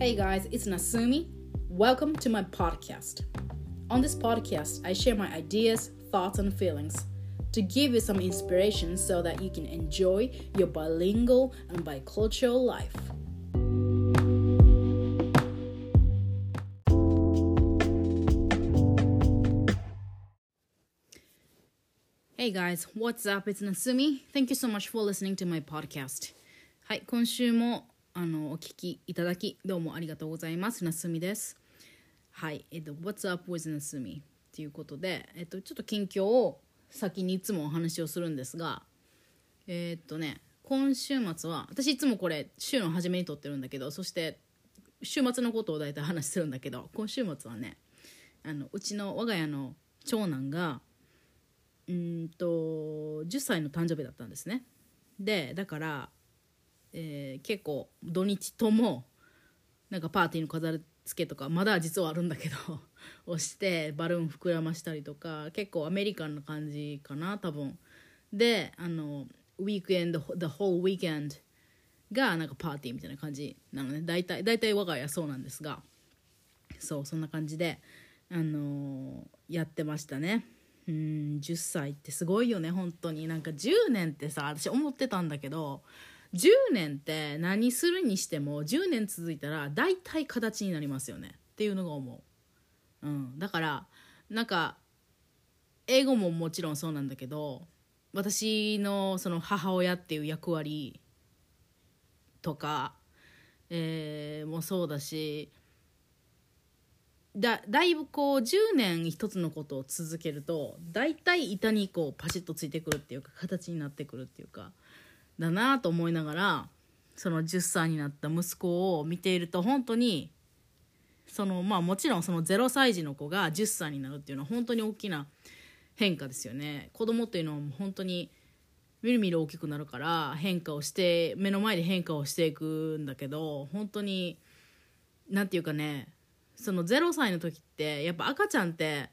Hey guys, it's Nasumi. Welcome to my podcast. On this podcast, I share my ideas, thoughts, and feelings to give you some inspiration so that you can enjoy your bilingual and bicultural life. Hey guys, what's up? It's Nasumi. Thank you so much for listening to my podcast. はい、今週も あのお聞きいただきどうもありがとうございます。なすみです。はい、えっと、What's up with なすみっていうことで、えっと、ちょっと近況を先にいつもお話をするんですが、えっとね、今週末は、私いつもこれ週の初めに撮ってるんだけど、そして週末のことを大体話するんだけど、今週末はね、あのうちの我が家の長男が、うんと10歳の誕生日だったんですねでだから、えー結構土日ともなんかパーティーの飾り付けとかまだ実はあるんだけど をしてバルーン膨らましたりとか結構アメリカンな感じかな多分。であのウィークエンド the whole weekend がなんかパーティーみたいな感じなのね。大体大体我が家はそうなんですが。そうそんな感じであのーやってましたね。うん10歳ってすごいよね本当に。なんか10年ってさ私思ってたんだけど10年って何するにしても10年続いたら大体形になりますよね。っていうのが思う、うん、だからなんか英語ももちろんそうなんだけど私のその母親っていう役割とか、えーもそうだしだだいぶこう10年一つのことを続けると大体板にこうパシッとついてくるっていうか形になってくるっていうかだなと思いながらその10歳になった息子を見ていると本当にそのまあもちろんその0歳児の子が10歳になるっていうのは本当に大きな変化ですよね。子供っていうのは本当にみるみる大きくなるから変化をして目の前で変化をしていくんだけど本当になんていうかねその0歳の時ってやっぱ赤ちゃんって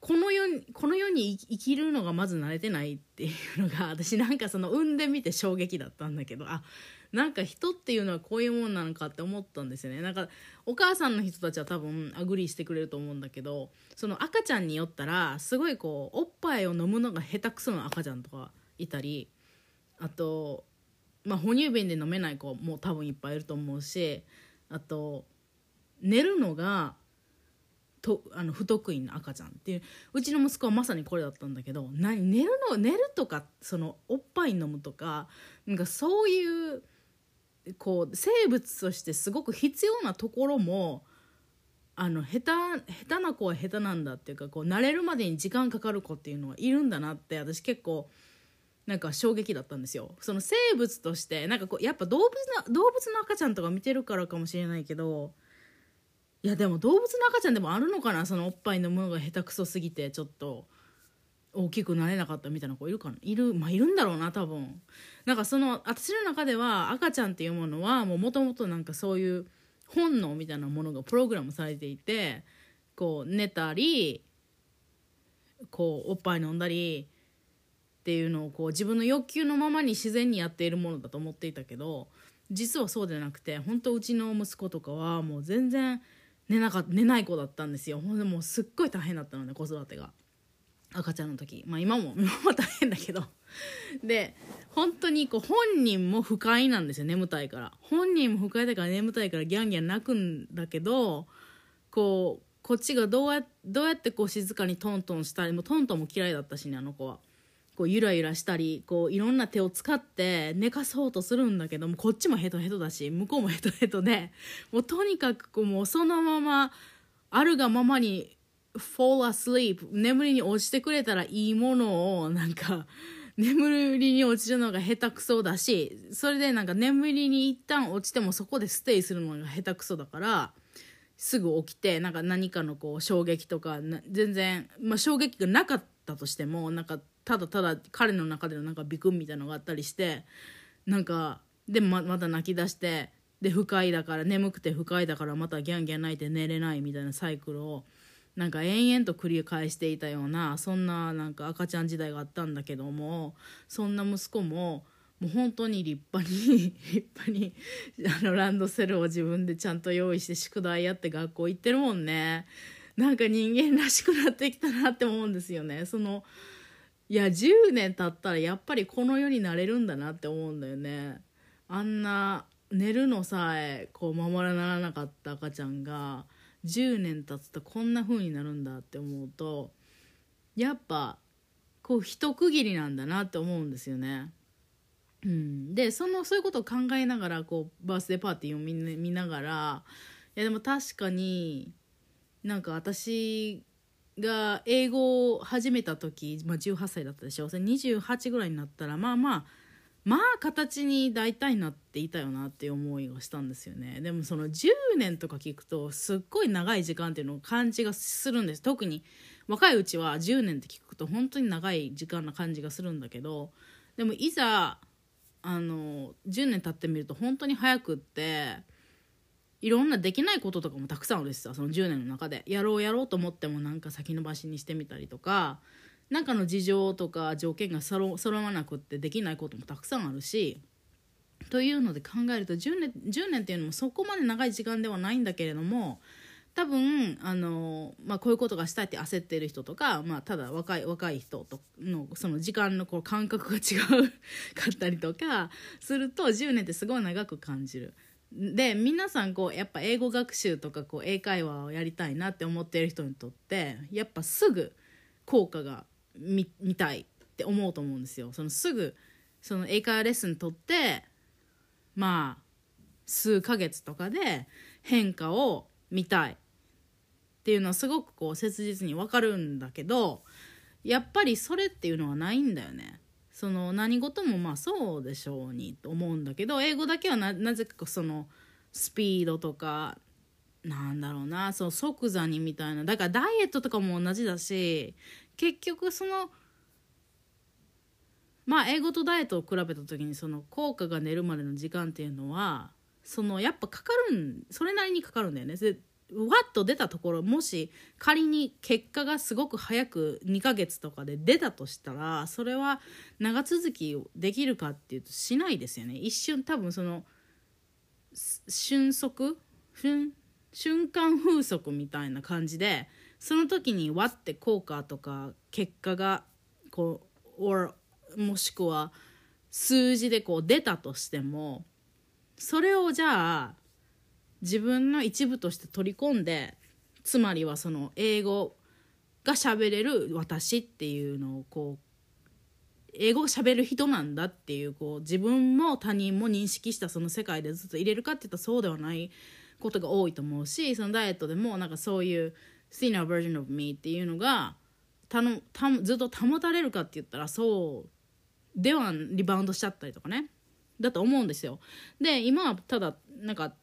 この世にこの世に生きるのがまず慣れてないっていうのが私なんかその産んでみて衝撃だったんだけどあなんか人っていうのはこういうもんなのかって思ったんですよね。なんかお母さんの人たちは多分 agree してくれると思うんだけどその赤ちゃんによったらすごいこうおっぱいを飲むのが下手くそな赤ちゃんとかいたりあと、まあ、哺乳瓶で飲めない子も多分いっぱいいると思うしあと寝るのがとあの不得意な赤ちゃんっていう。うちの息子はまさにこれだったんだけど何寝るの寝るとかそのおっぱい飲むとかなんかそういうこう生物としてすごく必要なところもあの下手下手な子は下手なんだっていうかこう慣れるまでに時間かかる子っていうのはいるんだなって私結構なんか衝撃だったんですよ。その生物としてなんかこうやっぱ動物の動物の赤ちゃんとか見てるからかもしれないけどいやでも動物の赤ちゃんでもあるのかな？そのおっぱい飲むのが下手くそすぎてちょっと。大きくなれなかったみたいな子いるかな？いるまあいるんだろうな多分。なんかその私の中では赤ちゃんっていうものはもともとなんかそういう本能みたいなものがプログラムされていてこう寝たりこうおっぱい飲んだりっていうのをこう自分の欲求のままに自然にやっているものだと思っていたけど実はそうじゃなくて本当うちの息子とかはもう全然寝なか寝ない子だったんですよ。ほんでもうすっごい大変だったのね子育てが。赤ちゃんの時。まあ今も 今も大変だけど。で本当にこう本人も不快なんですよ眠たいから。本人も不快だから眠たいからギャンギャン泣くんだけどこうこっちがどうやどうやってこう静かにトントンしたりもうトントンも嫌いだったしねあの子は。こうゆらゆらしたりこういろんな手を使って寝かそうとするんだけどもこっちもヘトヘトだし向こうもヘトヘトでもうとにかくこうもうそのままあるがままに fall asleep 眠りに落ちてくれたらいいものをなんか 眠りに落ちるのが下手くそだしそれでなんか眠りに一旦落ちてもそこでステイするのが下手くそだからすぐ起きてなんか何かのこう衝撃とか全然、まあ、衝撃がなかったとしてもなんかただただ彼の中でのなんかビクンみたいなのがあったりしてなんかでままた泣き出してで不快だから眠くて不快だからまたギャンギャン泣いて寝れないみたいなサイクルをなんか延々と繰り返していたようなそんななんか赤ちゃん時代があったんだけどもそんな息子ももう本当に立派に 立派にあのランドセルを自分でちゃんと用意して宿題やって学校行ってるもんね。なんか人間らしくなってきたなって思うんですよね。そのいや10年経ったらやっぱりこの世になれるんだなって思うんだよねあんな寝るのさえこう守らならなかった赤ちゃんが10年経つとこんな風になるんだって思うとやっぱこう一区切りなんだなって思うんですよね。うん、でそのそういうことを考えながらこうバースデーパーティーを見見ながらいやでも確かになんか私が英語を始めた時、まあ、18歳だったでしょ。それ28ぐらいになったらまあまあまあ形に大体なっていたよなっていう思いがしたんですよね。でもその10年とか聞くとすっごい長い時間っていうのを感じがするんです。特に若いうちは10年って聞くと本当に長い時間な感じがするんだけどでもいざあの10年経ってみると本当に早くっていろんなできないこととかもたくさんあるしさその10年の中でやろうやろうと思ってもなんか先延ばしにしてみたりとか何かの事情とか条件が揃わなくってできないこともたくさんあるしというので考えると10年 ,10 年っていうのもそこまで長い時間ではないんだけれども多分あの、まあ、こういうことがしたいって焦ってる人とか、まあ、ただ若い若い人とのその時間のこう感覚が違うかったりとかすると10年ってすごい長く感じる。で皆さんこうやっぱ英語学習とかこう英会話をやりたいなって思っている人にとってやっぱすぐ効果が見たいって思うと思うんですよ。そのすぐその英会話レッスン取ってまあ数ヶ月とかで変化を見たいっていうのはすごくこう切実に分かるんだけどやっぱりそれっていうのはないんだよね。その何事もまあそうでしょうにと思うんだけど英語だけはなぜかそのスピードとかなんだろうなそう即座にみたいなだからダイエットとかも同じだし結局そのまあ英語とダイエットを比べた時にその効果が寝るまでの時間っていうのはそのやっぱかかるんそれなりにかかるんだよね。わっと出たところもし仮に結果がすごく早く2ヶ月とかで出たとしたらそれは長続きできるかっていうとしないですよね。一瞬多分その瞬足瞬瞬間風速みたいな感じでその時にわって効果とか結果がこう or もしくは数字でこう出たとしてもそれをじゃあ自分の一部として取り込んでつまりはその英語が喋れる私っていうのをこう英語を喋る人なんだっていうこう自分も他人も認識したその世界でずっと入れるかっていったらそうではないことが多いと思うしそのダイエットでもなんかそういう senior version of me っていうのがたのたずっと保たれるかって言ったらそうではリバウンドしちゃったりとかね。だと思うんですよ。で今はただなんか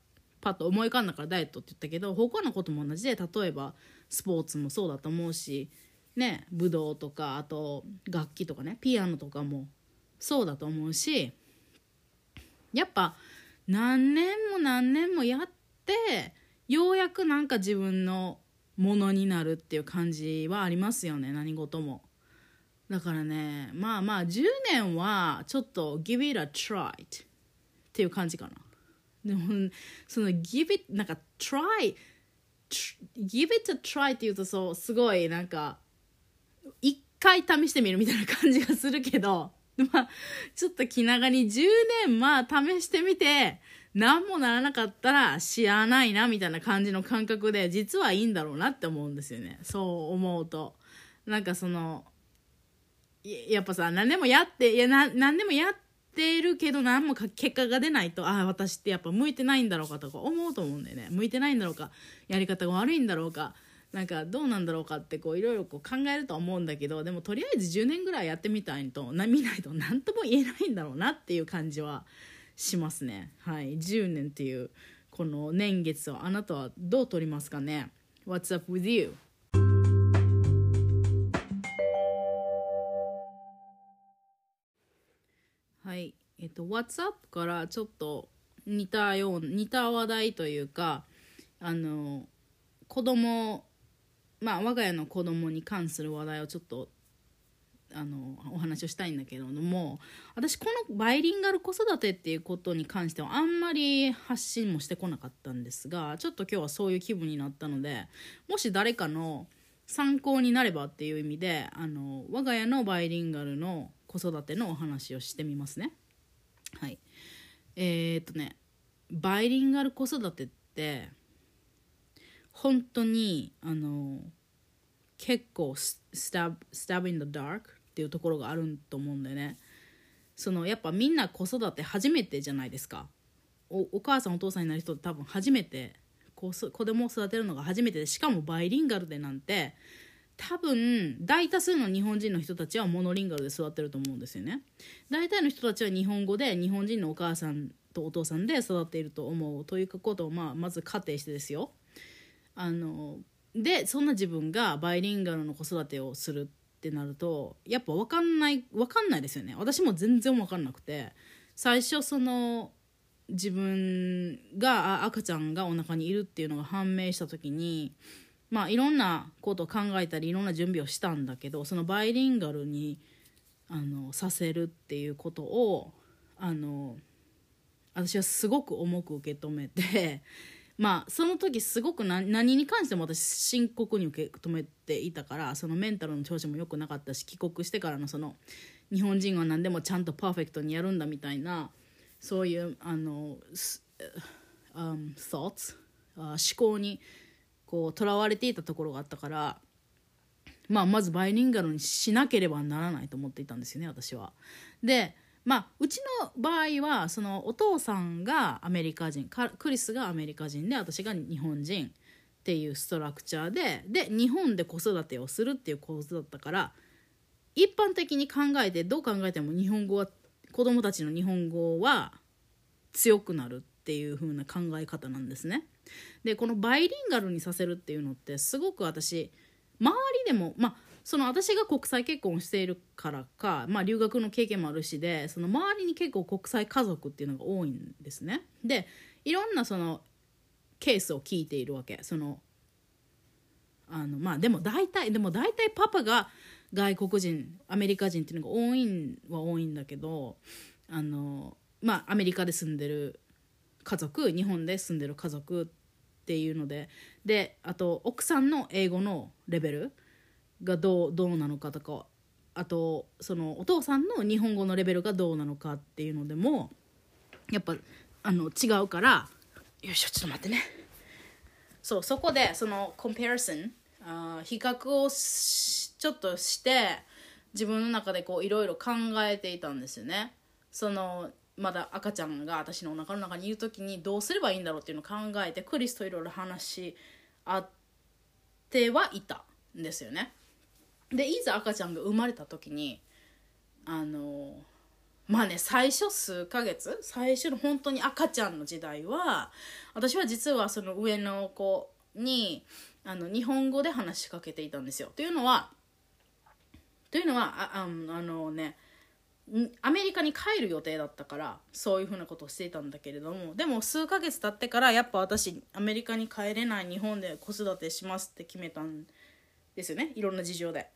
パッと思い浮かんだからダイエットって言ったけど他のことも同じで例えばスポーツもそうだと思うしね武道とかあと楽器とかねピアノとかもそうだと思うしやっぱ何年も何年もやってようやくなんか自分のものになるっていう感じはありますよね何事も。だからねまあまあ10年はちょっと give it a try っていう感じかな。でもその give it なんか try give it a try って言うとそうすごいなんか一回試してみるみたいな感じがするけどまあちょっと気長に10年まあ試してみて何もならなかったら知らないなみたいな感じの感覚で実はいいんだろうなって思うんですよね。そう思うと。なんかそのやっぱさ何でもやっていやな何でもやってるけど何も結果が出ないとああ私ってやっぱ向いてないんだろうかとか思うと思うんだよね。向いてないんだろうかやり方が悪いんだろうかなんかどうなんだろうかってこういろいろこう考えると思うんだけどでもとりあえず10年ぐらいやってみたいとな見ないと何とも言えないんだろうなっていう感じはしますね。はい。10年っていうこの年月をあなたはどう取りますかね？What's up with you? えっと What's up からちょっと似たよう似た話題というかあの子供まあ我が家の子供に関する話題をちょっとあのお話をしたいんだけれども私このバイリンガル子育てっていうことに関してはあんまり発信もしてこなかったんですがちょっと今日はそういう気分になったのでもし誰かの参考になればっていう意味であの我が家のバイリンガルの子育てのお話をしてみますね。はい。えー、っとねバイリンガル子育てって本当にあの結構スタブスタブ in the dark っていうところがあると思うんだよね。そのやっぱみんな子育て初めてじゃないですか。お母さんお父さんになる人って多分初めて子子供を育てるのが初めてでしかもバイリンガルでなんて多分大多数の日本人の人たちはモノリンガルで育ってると思うんですよね。大体の人たちは日本語で日本人のお母さんとお父さんで育っていると思うということを、まあ、まず仮定してですよ。あのでそんな自分がバイリンガルの子育てをするってなるとやっぱ分かんない分かんないですよね。私も全然分かんなくて。最初その自分が赤ちゃんがお腹にいるっていうのが判明した時にまあいろんなことを考えたりいろんな準備をしたんだけどそのバイリンガルにあのさせるっていうことをあの私はすごく重く受け止めて まあその時すごく何何に関しても私深刻に受け止めていたからそのメンタルの調子も良くなかったし帰国してからのその日本人は何でもちゃんとパーフェクトにやるんだみたいなそういうあの、um, thoughts 思考にこうとらわれていたところがあったから、まあ、まずバイリンガルにしなければならないと思っていたんですよね私は。でまあ、うちの場合はそのお父さんがアメリカ人クリスがアメリカ人で私が日本人っていうストラクチャーでで日本で子育てをするっていう構図だったから一般的に考えてどう考えても日本語は子供たちの日本語は強くなるっていう風な考え方なんですね。でこのバイリンガルにさせるっていうのってすごく私周りでもまあその私が国際結婚しているからか、まあ、留学の経験もあるしでその周りに結構国際家族っていうのが多いんですね。でいろんなそのケースを聞いているわけそのあのまあでも大体でも大体パパが外国人アメリカ人っていうのが多いんは多いんだけどあのまあアメリカで住んでる家族日本で住んでる家族っていうのでであと奥さんの英語のレベルがどうどうなのかとかあとそのお父さんの日本語のレベルがどうなのかっていうのでもやっぱあの違うからよいしょちょっと待ってね。そうそこでそのコンペアソンあ比較をちょっとして自分の中でこういろいろ考えていたんですよね。そのまだ赤ちゃんが私のお腹の中にいる時にどうすればいいんだろうっていうのを考えてクリスといろいろ話し合ってはいたんですよねでいざ赤ちゃんが生まれた時にあのまあね最初数ヶ月最初の本当に赤ちゃんの時代は私は実はその上の子にあの日本語で話しかけていたんですよ。というのはというのはあああのねアメリカに帰る予定だったからそういうふうなことをしていたんだけれどもでも数ヶ月経ってからやっぱ私アメリカに帰れない日本で子育てしますって決めたんですよねいろんな事情で。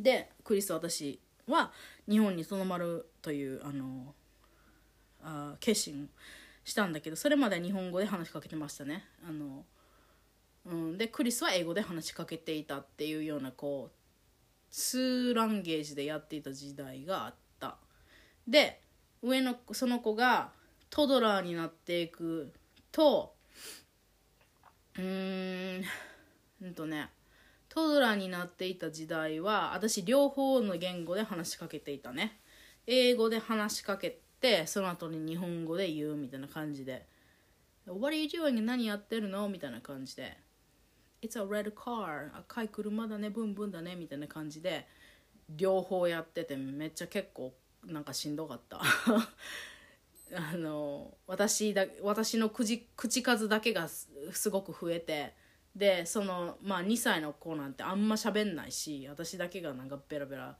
でクリス私は日本にとどまるというあのあ決心をしたんだけどそれまでは日本語で話しかけてましたねあの、うん、でクリスは英語で話しかけていたっていうようなこう2ランゲージでやっていた時代があったで上のその子がトドラーになっていくとうーんうんとねトドラーになっていた時代は私両方の言語で話しかけていたね英語で話しかけてその後に日本語で言うみたいな感じで「What are you doing? 何やってるの?」みたいな感じで「It's a red car. 赤い車だね。ブンブンだね」みたいな感じで両方やっててめっちゃ結構なんかしんどかった。あの私だ私の口口数だけがすごく増えてでそのまあ2歳の子なんてあんま喋んないし私だけがなんかベラベラ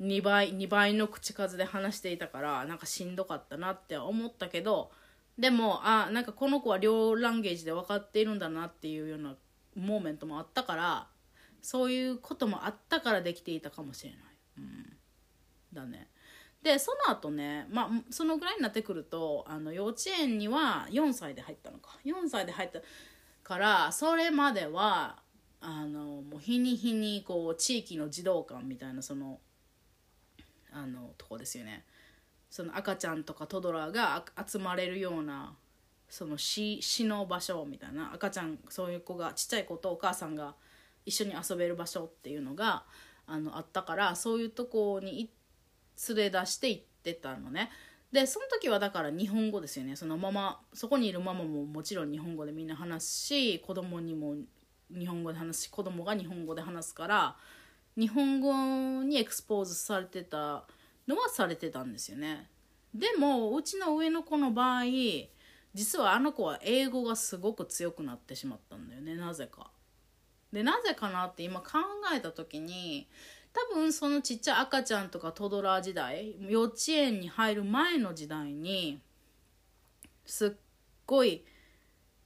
2倍2倍の口数で話していたからなんかしんどかったなって思ったけどでもあなんかこの子は両ランゲージで分かっているんだなっていうようなモーメントもあったからそういうこともあったからできていたかもしれない。うん。だね。でその後ねまあそのぐらいになってくるとあの幼稚園には4歳で入ったのか。4歳で入ったからそれまではあのもう日に日にこう地域の児童館みたいなそのあのとこですよね。その赤ちゃんとかトドラが集まれるようなその死死の場所みたいな赤ちゃんそういう子がちっちゃい子とお母さんが一緒に遊べる場所っていうのがあのあったからそういうとこに連れ出して行ってたのね。でその時はだから日本語ですよねそのままそこにいるママももちろん日本語でみんな話すし子供にも日本語で話すし子供が日本語で話すから日本語にエクスポーズされてたのはされてたんですよねでもうちの上の子の場合実はあの子は英語がすごく強くなってしまったんだよねなぜか。でなぜかなって今考えた時に多分そのちっちゃい赤ちゃんとかトドラー時代幼稚園に入る前の時代にすっごい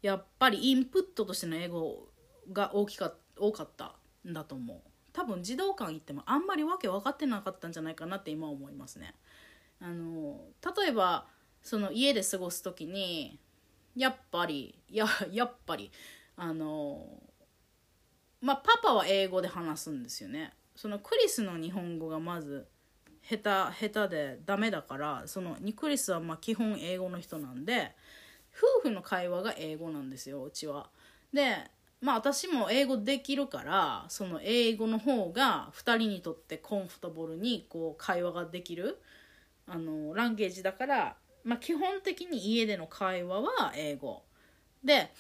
やっぱりインプットとしての英語が大きか多かったんだと思う多分児童館行ってもあんまりわけ分かってなかったんじゃないかなって今思いますねあの例えばその家で過ごす時にやっぱりややっぱりあのまあパパは英語で話すんですよねそのクリスの日本語がまず下手下手でダメだからそのクリスはま基本英語の人なんで夫婦の会話が英語なんですようちは。でまあ私も英語できるからその英語の方が2人にとってコンフォタブルにこう会話ができるあのランゲージだから、まあ、基本的に家での会話は英語。で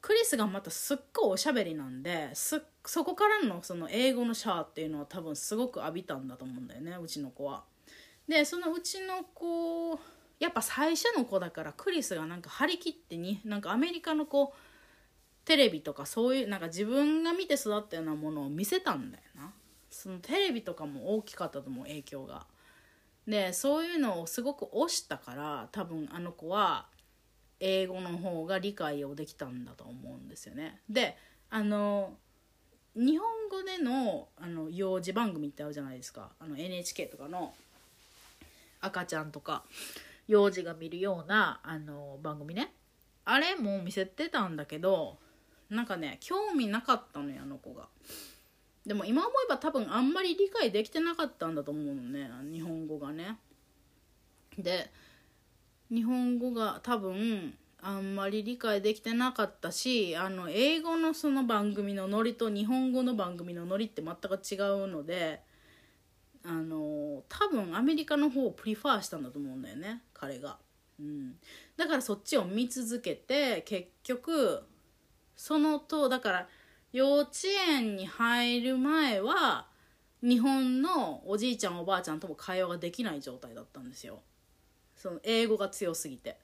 クリスがまたすっごいおしゃべりなんですそこからのその英語のシャーっていうのは多分すごく浴びたんだと思うんだよねうちの子は。でそのうちの子やっぱ最初の子だからクリスがなんか張り切ってになんかアメリカの子テレビとかそういうなんか自分が見て育ったようなものを見せたんだよな。そのテレビとかも大きかったと思う影響が。でそういうのをすごく推したから多分あの子は英語の方が理解をできたんだと思うんですよね。であの日本語でのあの幼児番組ってあるじゃないですか。あの NHK とかの赤ちゃんとか幼児が見るようなあの番組ね。あれも見せてたんだけどなんかね興味なかったのよあの子が。でも今思えば多分あんまり理解できてなかったんだと思うのね日本語がね。で日本語が多分あんまり理解できてなかったしあの英語のその番組のノリと日本語の番組のノリって全く違うのであの多分アメリカの方をプリファーしたんだと思うんだよね彼が、うん、だからそっちを見続けて結局そのとだから幼稚園に入る前は日本のおじいちゃんおばあちゃんとも会話ができない状態だったんですよ。その英語が強すぎて。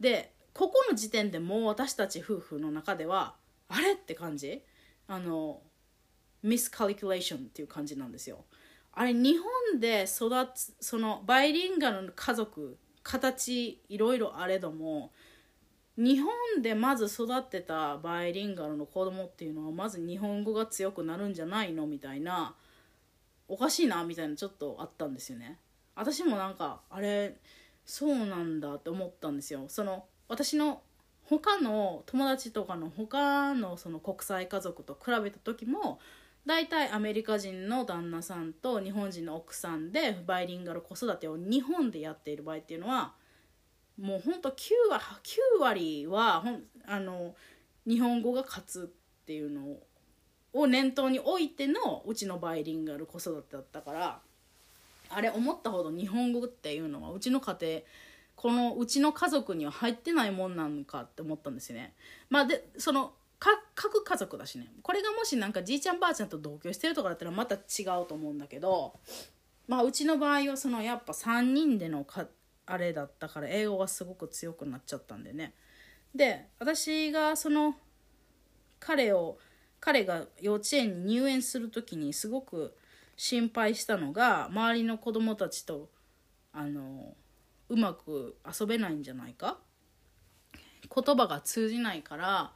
でここの時点でもう私たち夫婦の中ではあれって感じ？あのミスカリキュレーションっていう感じなんですよ。あれ日本で育つそのバイリンガルの家族形いろいろあれども日本でまず育ってたバイリンガルの子供っていうのはまず日本語が強くなるんじゃないのみたいなおかしいなみたいなちょっとあったんですよね。私もなんかあれそうなんだって思ったんですよ。その私の他の友達とかの他のその国際家族と比べた時も大体アメリカ人の旦那さんと日本人の奥さんでバイリンガル子育てを日本でやっている場合っていうのはもうほんと 9, 9割はほんあの日本語が勝つっていうのを念頭に置いてのうちのバイリンガル子育てだったからあれ思ったほど日本語っていうのはうちの家庭このうちの家族には入ってないもんなのかって思ったんですよね。まあでその各家族だしねこれがもしなんかじいちゃんばあちゃんと同居してるとかだったらまた違うと思うんだけどまあうちの場合はそのやっぱ3人でのかあれだったから英語がすごく強くなっちゃったんでね。で私がその彼を彼が幼稚園に入園する時にすごく心配したのが周りの子供たちとあのうまく遊べないんじゃないか？言葉が通じないから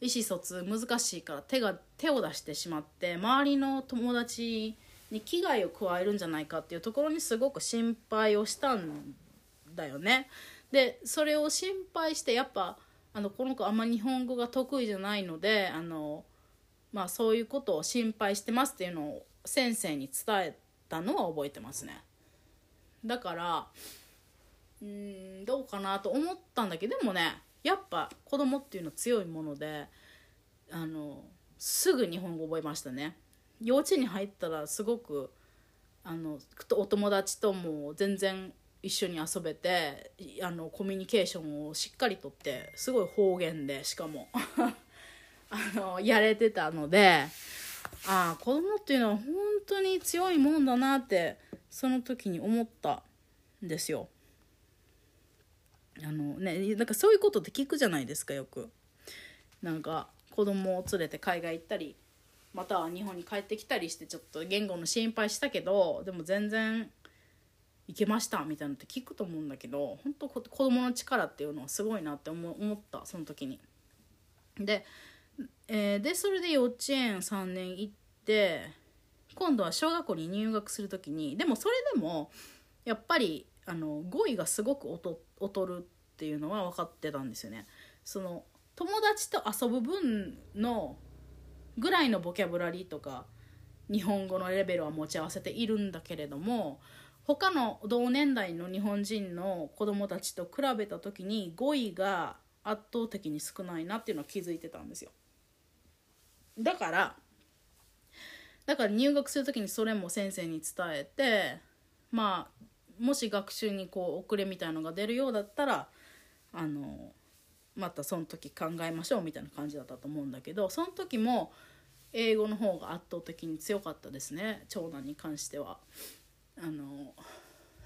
意思疎通難しいから手が手を出してしまって周りの友達に危害を加えるんじゃないかっていうところにすごく心配をしたんだよね。でそれを心配してやっぱあのこの子あんま日本語が得意じゃないのであの、まあ、そういうことを心配してますっていうのを先生に伝えたのは覚えてますね。だからうんどうかなと思ったんだけどでもねやっぱ子供っていうのは強いものであのすぐ日本語覚えましたね。幼稚園に入ったらすごくあのお友達とも全然一緒に遊べてあのコミュニケーションをしっかりとってすごい方言でしかも あのやれてたのでああ子供っていうのは本当に強いもんだなってその時に思ったんですよ。あのねなんかそういうことって聞くじゃないですかよく。なんか子供を連れて海外行ったりまたは日本に帰ってきたりしてちょっと言語の心配したけどでも全然いけましたみたいなのって聞くと思うんだけど本当子供の力っていうのはすごいなって思ったその時に。で,、えー、でそれで幼稚園3年行って今度は小学校に入学する時にでもそれでもやっぱりあの語彙がすごく劣るっていうのは分かってたんですよね。その友達と遊ぶ分のぐらいのボキャブラリーとか日本語のレベルは持ち合わせているんだけれども他の同年代の日本人の子供たちと比べた時に語彙が圧倒的に少ないなっていうのは気づいてたんですよだからだから入学する時にそれも先生に伝えてまあもし学習にこう遅れみたいのが出るようだったらあのまたその時考えましょうみたいな感じだったと思うんだけどその時も英語の方が圧倒的に強かったですね長男に関しては。あの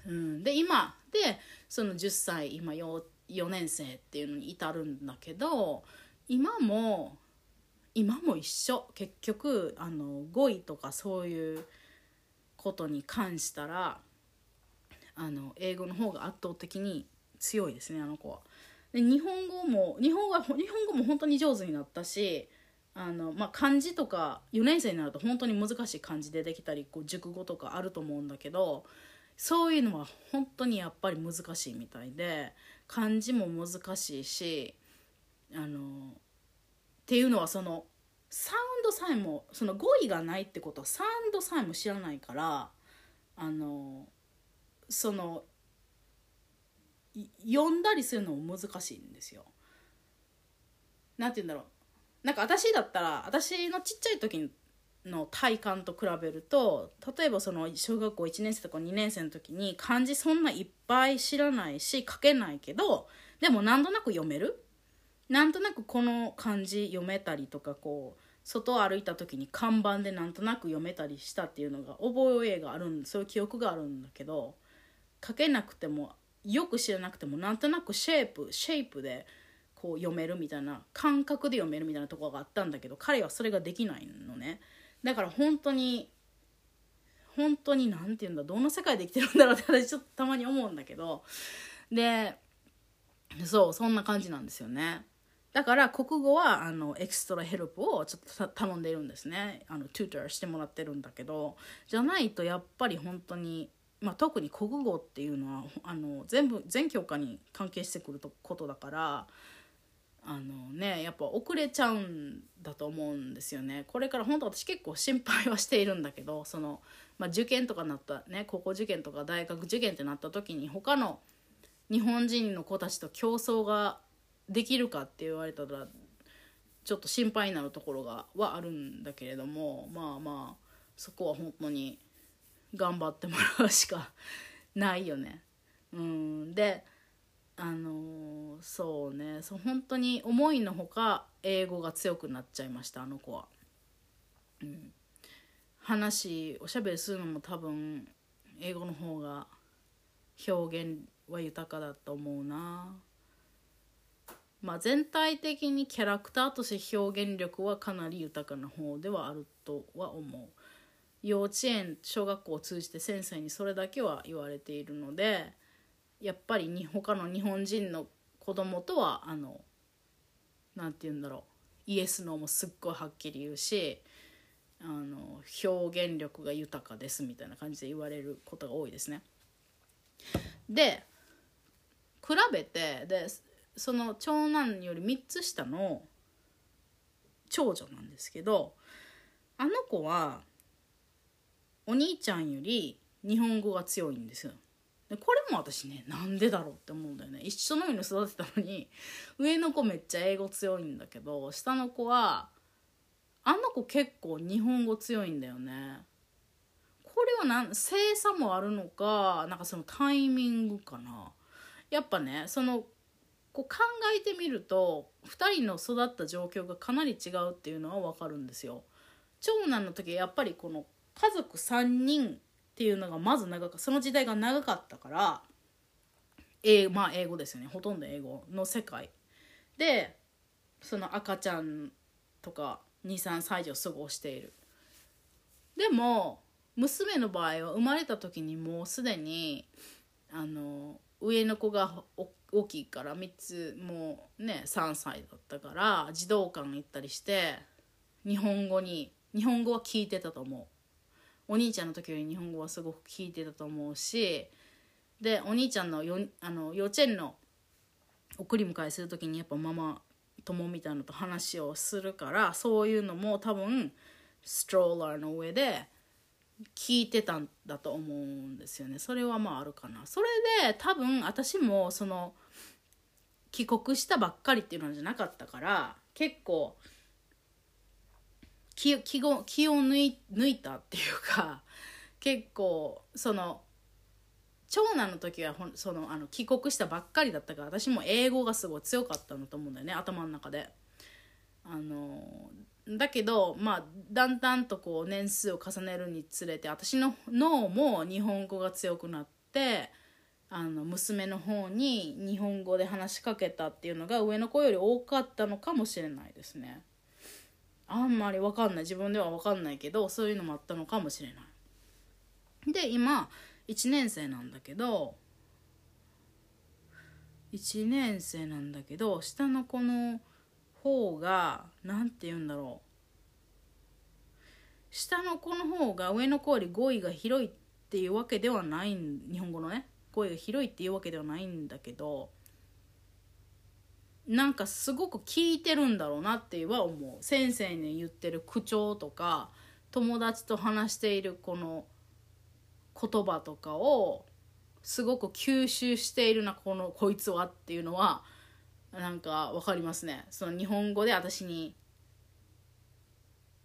うん、で今でその10歳今 4, 4年生っていうのに至るんだけど今も今も一緒結局あの語彙とかそういうことに関したらあの英語の方が圧倒的に強いですねあの子は。で日本語も日本語日本語も本当に上手になったしあの、まあ、漢字とか4年生になると本当に難しい漢字出てきたりこう熟語とかあると思うんだけどそういうのは本当にやっぱり難しいみたいで漢字も難しいしあのっていうのはそのサウンドさえもその語彙がないってことはサウンドさえも知らないからあのその読んだりするのも難しいんですよ。なんて言うんだろうなんか私だったら私のちっちゃい時の体感と比べると例えばその小学校1年生とか2年生の時に漢字そんないっぱい知らないし書けないけどでもなんとなく読める？なんとなくこの漢字読めたりとかこう外を歩いた時に看板でなんとなく読めたりしたっていうのが覚えがあるそういう記憶があるんだけど書けなくてもよく知らなくてもなんとなくシェイプシェイプでこう読めるみたいな感覚で読めるみたいなところがあったんだけど彼はそれができないのね。だから本当に本当に何て言うんだどんな世界で生きてるんだろうって私ちょっとたまに思うんだけど。でそうそんな感じなんですよね。だから国語はあの extra help をちょっと頼んでいるんですね。あの tutor してもらってるんだけど。じゃないとやっぱり本当にまあ、特に国語っていうのはあの全部全教科に関係してくることだからあのねやっぱ遅れちゃうんだと思うんですよねこれから本当私結構心配はしているんだけどその、まあ、受験とかなったね高校受験とか大学受験ってなった時に他の日本人の子たちと競争ができるかって言われたらちょっと心配になるところがはあるんだけれどもまあまあそこは本当に頑張ってもらうしかないよね。うんであのそうねそう本当に思いのほか英語が強くなっちゃいましたあの子は。うん、話おしゃべりするのも多分英語の方が表現は豊かだと思うな。まあ、全体的にキャラクターとして表現力はかなり豊かな方ではあるとは思う。幼稚園小学校を通じて先生にそれだけは言われているので。やっぱりに他の日本人の子供とはあのなんて言うんだろうイエスノーもすっごいはっきり言うしあの表現力が豊かですみたいな感じで言われることが多いですね。で比べてでその長男より3つ下の長女なんですけどあの子はお兄ちゃんより日本語が強いんですよ。でこれも私ねなんでだろうって思うんだよね。一緒のように育てたのに 上の子めっちゃ英語強いんだけど下の子はあの子結構日本語強いんだよね。これはなん性差もあるのかなんかそのタイミングかな。やっぱねそのこう考えてみると2人の育った状況がかなり違うっていうのは分かるんですよ。長男の時やっぱりこの家族3人っていうのがまず長かその時代が長かったから英,、まあ、英語ですよね。ほとんど英語の世界。でその赤ちゃんとか23歳児を過ごしている。でも娘の場合は生まれた時にもうすでにあの上の子が大きいから3つもうね3歳だったから児童館行ったりして日本語に日本語は聞いてたと思う。お兄ちゃんの時より日本語はすごく聞いてたと思うしでお兄ちゃんのよあの幼稚園の送り迎えする時にやっぱママ友みたいなのと話をするからそういうのも多分ストローラーの上で聞いてたんだと思うんですよね。それはまああるかな。それで多分私もその帰国したばっかりっていうのじゃなかったから結構気気を気を抜い抜いたっていうか 結構その長男の時はほそのあの帰国したばっかりだったから私も英語がすごい強かったのと思うんだよね頭の中で。あのだけどまあだんだんとこう年数を重ねるにつれて私の脳も日本語が強くなってあの娘の方に日本語で話しかけたっていうのが上の子より多かったのかもしれないですね。あんまり分かんない。自分では分かんないけどそういうのもあったのかもしれない。で今1年生なんだけど1年生なんだけど下の子の方が何て言うんだろう。下の子の方が上の子より語彙が広いっていうわけではない日本語のね。語彙が広いっていうわけではないんだけどなんかすごく聞いてるんだろうなっては思う。先生に言ってる口調とか友達と話しているこの言葉とかをすごく吸収しているなこのこいつはっていうのはなんか分かりますね。その日本語で私に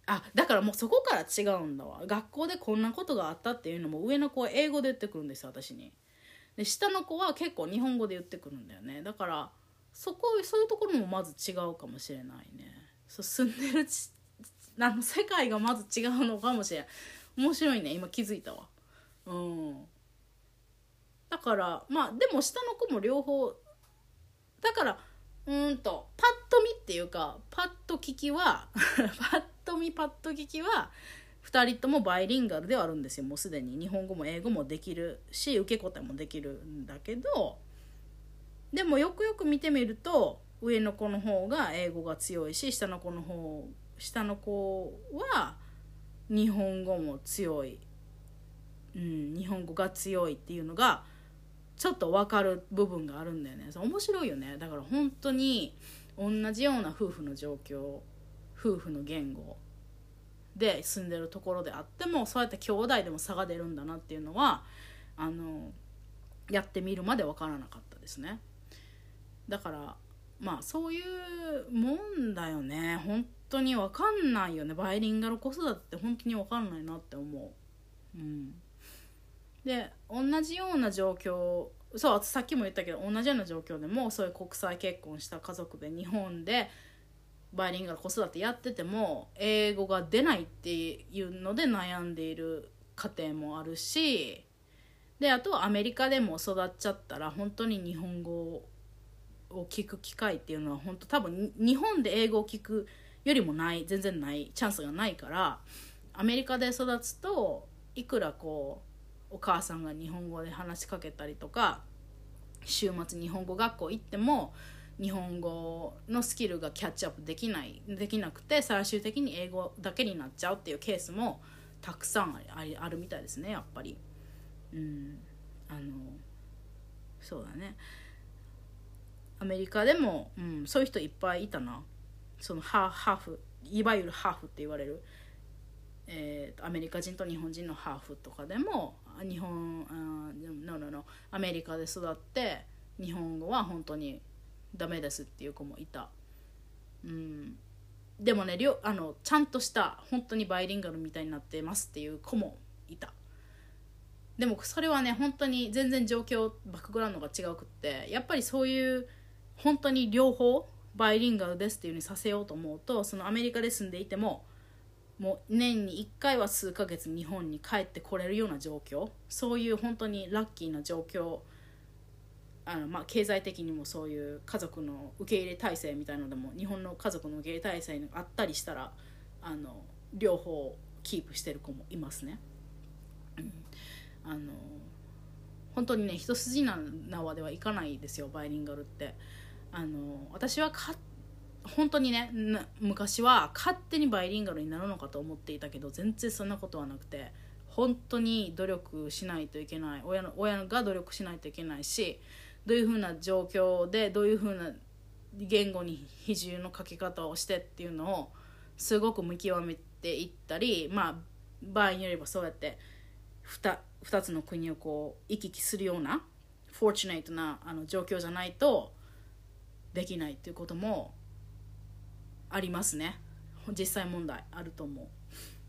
あだからもうそこから違うんだわ。学校でこんなことがあったっていうのも上の子は英語で言ってくるんですよ私に。で下の子は結構日本語で言ってくるんだよね。だからそこそういうところもまず違うかもしれないね。そう住んでるちあの世界がまず違うのかもしれない面白いね。今気づいたわ。うん。だからまあでも下の子も両方だからうんとパッと見っていうかパッと聞きは パッと見パッと聞きは2人ともバイリンガルではあるんですよ。もうすでに。日本語も英語もできるし受け答えもできるんだけどでもよくよく見てみると上の子の方が英語が強いし下の子の方下の子は日本語も強い、うん、日本語が強いっていうのがちょっと分かる部分があるんだよね。面白いよね。だから本当に同じような夫婦の状況夫婦の言語で住んでるところであってもそうやって兄弟でも差が出るんだなっていうのはあのやってみるまで分からなかったですね。だからまあそういうもんだよね。本当に分かんないよね。バイリンガル子育てって本当に分かんないなって思う。うん。で同じような状況そうさっきも言ったけど同じような状況でもそういう国際結婚した家族で日本でバイリンガル子育てやってても英語が出ないっていうので悩んでいる家庭もあるしであとはアメリカでも育っちゃったら本当に日本語を聞く機会っていうのは本当多分日本で英語を聞くよりもない全然ないチャンスがないからアメリカで育つといくらこうお母さんが日本語で話しかけたりとか週末日本語学校行っても日本語のスキルがキャッチアップできないできなくて最終的に英語だけになっちゃうっていうケースもたくさんありあるみたいですねやっぱり。うんあのそうだねアメリカでも、うん、そういう人いっぱいいたな。そのハーフいわゆるハーフって言われる、えー、アメリカ人と日本人のハーフとかでも日本あのののアメリカで育って日本語は本当にダメですっていう子もいた、うん、でもねりょあのちゃんとした本当にバイリンガルみたいになってますっていう子もいた。でもそれはね本当に全然状況バックグラウンドが違くってやっぱりそういう本当に両方バイリンガルですっていうふうにさせようと思うとそのアメリカで住んでいてももう年に1回は数ヶ月日本に帰ってこれるような状況そういう本当にラッキーな状況あのまあ、経済的にもそういう家族の受け入れ体制みたいのでも日本の家族の受け入れ体制があったりしたらあの両方キープしてる子もいますね。あの本当にね一筋縄ではいかないですよバイリンガルって。あの私はか本当にね昔は勝手にバイリンガルになるのかと思っていたけど全然そんなことはなくて本当に努力しないといけない親の親が努力しないといけないしどういうふうな状況でどういうふうな言語に比重の書き方をしてっていうのをすごく見極めていったりまあ場合によればそうやって 2, 2つの国をこう行き来するようなフォーチュネイトなあの状況じゃないとできないっていうこともありますね。実際問題あると思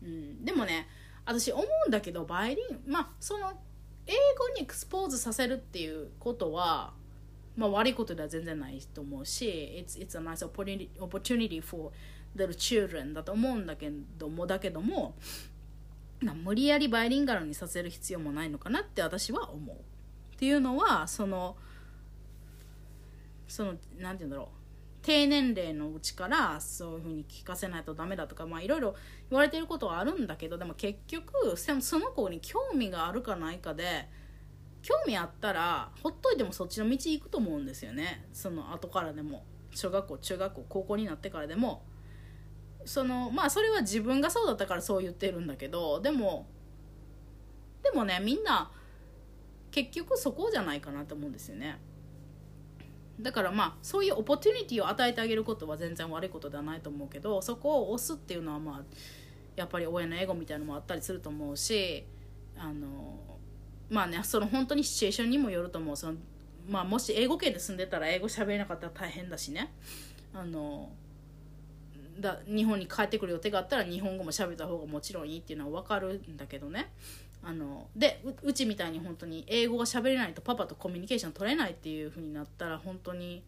う、うん、でもね私思うんだけどバイリンまあその英語にエクスポーズさせるっていうことは、まあ、悪いことでは全然ないと思うし it's, it's a nice opportunity for little children だと思うんだけどもだけども無理やりバイリンガルにさせる必要もないのかなって私は思う。っていうのはそのその何て言うんだろう低年齢のうちからそういうふうに聞かせないとダメだとかまあいろいろ言われてることはあるんだけどでも結局その子に興味があるかないかで興味あったらほっといてもそっちの道行くと思うんですよね。その後からでも。小学校中学校高校になってからでも。そのまあそれは自分がそうだったからそう言ってるんだけどでもでもねみんな結局そこじゃないかなと思うんですよね。だからまあそういうオポチュニティを与えてあげることは全然悪いことではないと思うけどそこを押すっていうのはまあやっぱり親のエゴみたいなのもあったりすると思うしあのまあねその本当にシチュエーションにもよると思う。その、まあ、もし英語圏で住んでたら英語喋れなかったら大変だしね。あのだ日本に帰ってくる予定があったら日本語も喋った方がもちろんいいっていうのは分かるんだけどね。あのでうちみたいに本当に英語が喋れないとパパとコミュニケーション取れないっていう風になったら本当に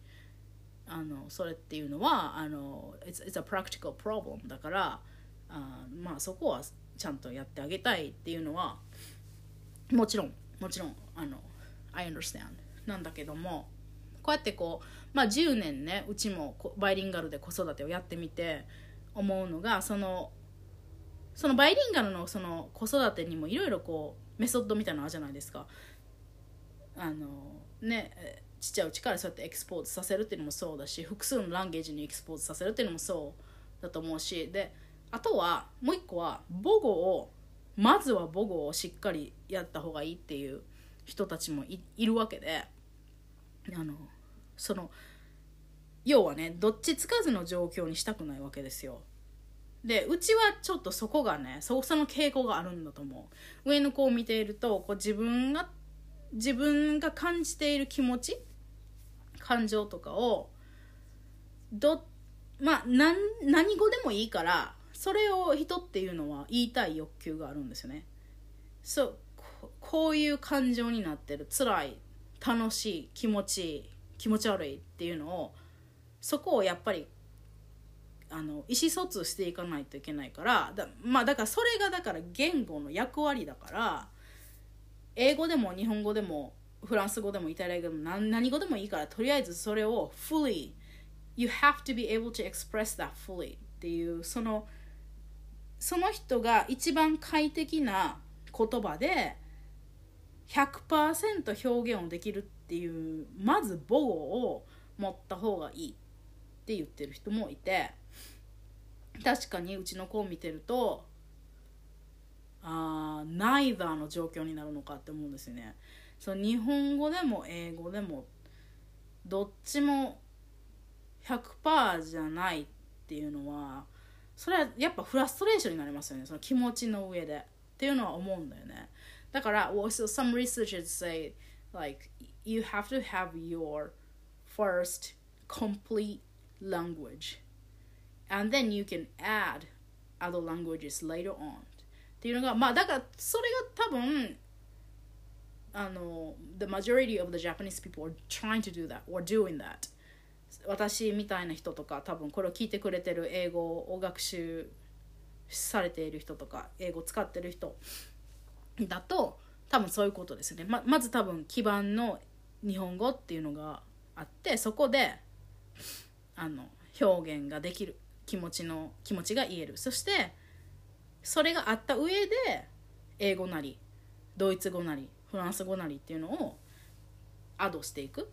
あのそれっていうのはあの it's, it's a practical problem だからあまあそこはちゃんとやってあげたいっていうのはもちろんもちろんあの I understand なんだけどもこうやってこうまあ10年ねうちもバイリンガルで子育てをやってみて思うのがそのそのバイリンガルのその子育てにもいろいろこうメソッドみたいなのあるじゃないですか。あのねちっちゃいうちからそうやってエクスポートさせるっていうのもそうだし複数のランゲージにエクスポートさせるっていうのもそうだと思うしであとはもう一個は母語をまずは母語をしっかりやった方がいいっていう人たちもいるわけであのその要はねどっちつかずの状況にしたくないわけですよ。でうちはちょっとそこがねそその傾向があるんだと思う。上の子を見ているとこう自分が自分が感じている気持ち感情とかをどまあ何何語でもいいからそれを人っていうのは言いたい欲求があるんですよね。そうこういう感情になってる。辛い楽しい気持ちいい気持ち悪いっていうのをそこをやっぱりあの意思疎通していかないといけないからだ,、まあ、だからそれがだから言語の役割だから英語でも日本語でもフランス語でもイタリア語でも何何語でもいいからとりあえずそれを fully you have to be able to express that fully っていうそのその人が一番快適な言葉で100%表現をできるっていうまず母語を持った方がいいって言ってる人もいて。確かにうちの子を見てるとあナイダーの状況になるのかって思うんですよね。その日本語でも英語でもどっちも100%じゃないっていうのはそれはやっぱフラストレーションになりますよね。その気持ちの上で。っていうのは思うんだよね。だから so some researchers say like you have to have your first complete language. And then you can add other languages later on. っていうのがまあだからそれが多分あの the majority of the Japanese people are trying to do that or doing that. 私みたいな人とか多分これを聞いてくれてる英語を学習されている人とか英語を使ってる人だと多分そういうことですね。ままず多分基盤の日本語っていうのがあってそこであの表現ができる。気持ちの気持ちが言える。そしてそれがあった上で英語なりドイツ語なりフランス語なりっていうのをアドしていく。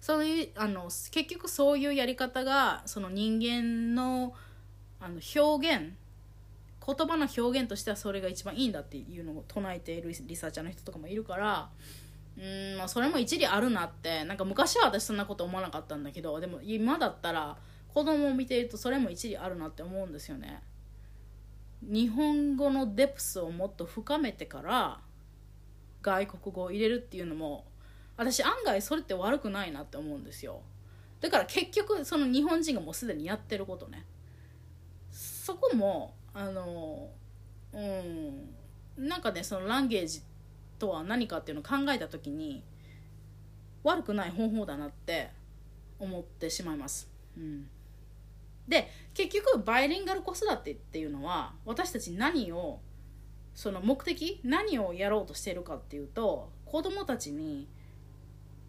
そういうあの結局そういうやり方がその人間のあの表現言葉の表現としてはそれが一番いいんだっていうのを唱えているリサーチャーの人とかもいるからうんまあそれも一理あるなってなんか昔は私そんなこと思わなかったんだけどでも今だったら子供を見ているとそれも一理あるなって思うんですよね。日本語のデプスをもっと深めてから外国語を入れるっていうのも私案外それって悪くないなって思うんですよ。だから結局その日本人がもうすでにやってることね。そこもあのうんなんかねそのランゲージとは何かっていうのを考えた時に悪くない方法だなって思ってしまいます、うん、で結局バイリンガル子育てっていうのは私たち何をその目的何をやろうとしてるかっていうと子供たちに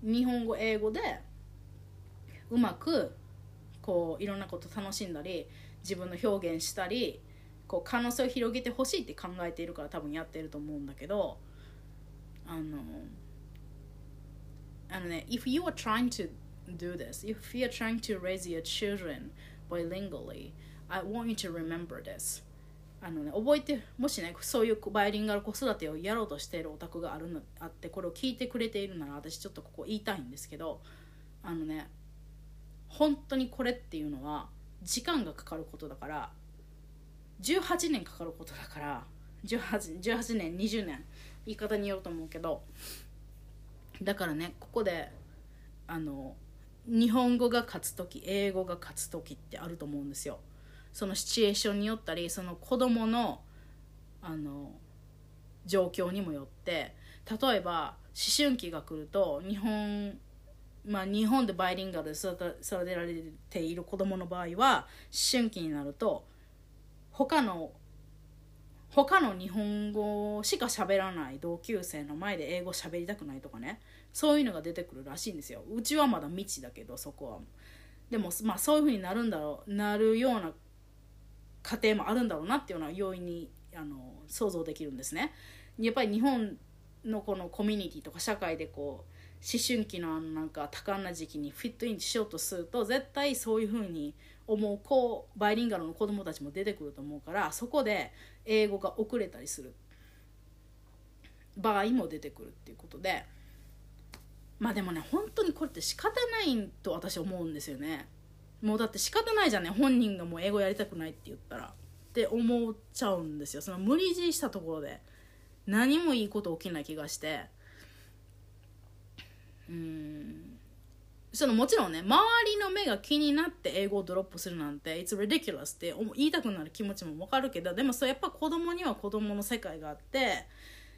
日本語英語でうまくこういろんなこと楽しんだり自分の表現したりこう可能性を広げてほしいって考えているから多分やってると思うんだけどあのあのね if you are trying to do this if you are trying to raise your children bilingually. I want you to remember this. あのね覚えてもしねそういうバイリンガル子育てをやろうとしているお宅があるのあってこれを聞いてくれているなら私ちょっとここ言いたいんですけどあのね本当にこれっていうのは時間がかかることだから18年かかることだから 18, 18年20年言い方によると思うけどだからねここであの日本語が勝つ時英語が勝つ時ってあると思うんですよ。そのシチュエーションによったりその子供のあの状況にもよって例えば思春期が来ると日本まあ日本でバイリンガルで育てられている子供の場合は思春期になると他の他の日本語しか喋らない同級生の前で英語喋りたくないとかねそういうのが出てくるらしいんですようちはまだ未知だけどそこはでもまあそういうふうになるんだろうなるような家庭もあるんだろうなっていうのは容易にあの想像できるんですね。やっぱり日本のこのコミュニティとか社会でこう思春期のなんか多感な時期にフィットインしようとすると絶対そういうふうに思う子バイリンガルの子供たちも出てくると思うからそこで英語が遅れたりする場合も出てくるっていうことでまあでもね本当にこれって仕方ないと私思うんですよね。もうだって仕方ないじゃんね。本人がもう英語やりたくないって言ったらって思っちゃうんですよ。その無理強いしたところで。何もいいこと起きない気がして。うん。そのもちろんね周りの目が気になって英語をドロップするなんて It's ridiculous って言いたくなる気持ちもわかるけどでもそれやっぱ子供には子供の世界があって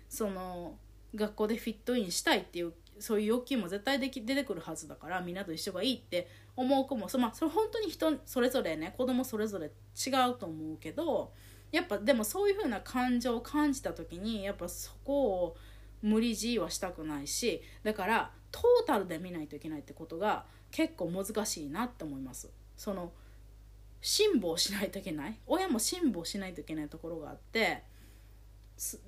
その学校でフィットインしたいっていうそういう欲求も絶対でき出てくるはずだからみんなと一緒がいいって思う子もそ,、まあ、それ本当に人それぞれね子供それぞれ違うと思うけどやっぱでもそういう風な感情を感じた時にやっぱそこを無理強いはしたくないしだからトータルで見ないといけないってことが結構難しいなって思います。その辛抱しないといけない親も辛抱しないといけないところがあって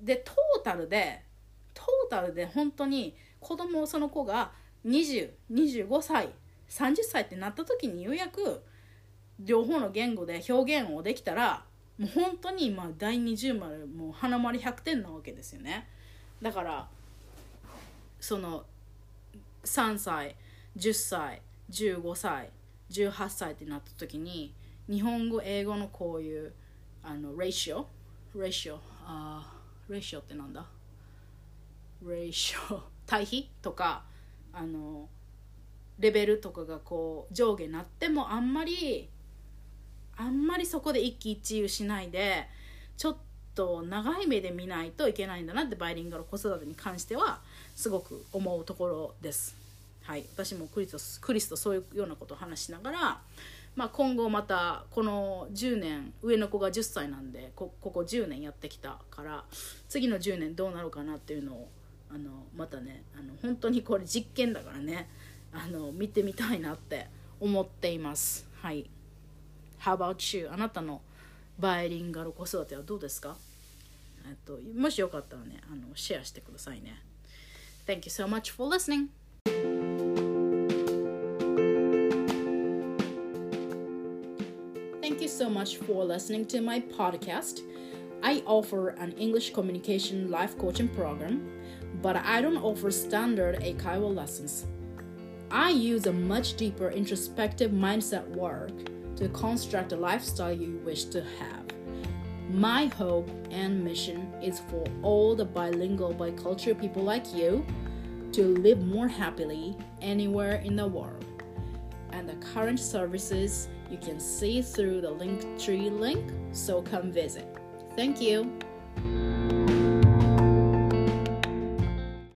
でトータルでトータルで本当に子供その子が2025歳30歳ってなった時にようやく両方の言語で表現をできたらもう本当に今第20丸もう花丸100点なわけですよね。だからその3歳10歳15歳18歳ってなった時に日本語英語のこういうあのレーシオレーシオあレーシオってなんだ？レーシオ対比とかあのレベルとかがこう上下になってもあんまりあんまりそこで一喜一憂しないでちょっと長い目で見ないといけないんだなってバイリンガル子育てに関してはすごく思うところです。はい、私もクリスクリスとそういうようなことを話しながら、まあ、今後またこの10年上の子が10歳なんでここ10年やってきたから次の10年どうなるかなっていうのをあのまたねあの本当にこれ実験だからねあの見てみたいなって思っています。はい How about you? あなたのバイリンガル子育てはどうですかえっと、もしよかったらね、あのシェアしてくださいね。Thank you so much for listening. Thank you so much for listening to my podcast. I offer an English communication life coaching program, but I don't offer standard Eikaiwa lessons. I use a much deeper introspective mindset work to construct the lifestyle you wish to have. My hope and mission is for all the bilingual, bicultural people like you to live more happily anywhere in the world. And the current services you can see through the Linktree link, so come visit. Thank you.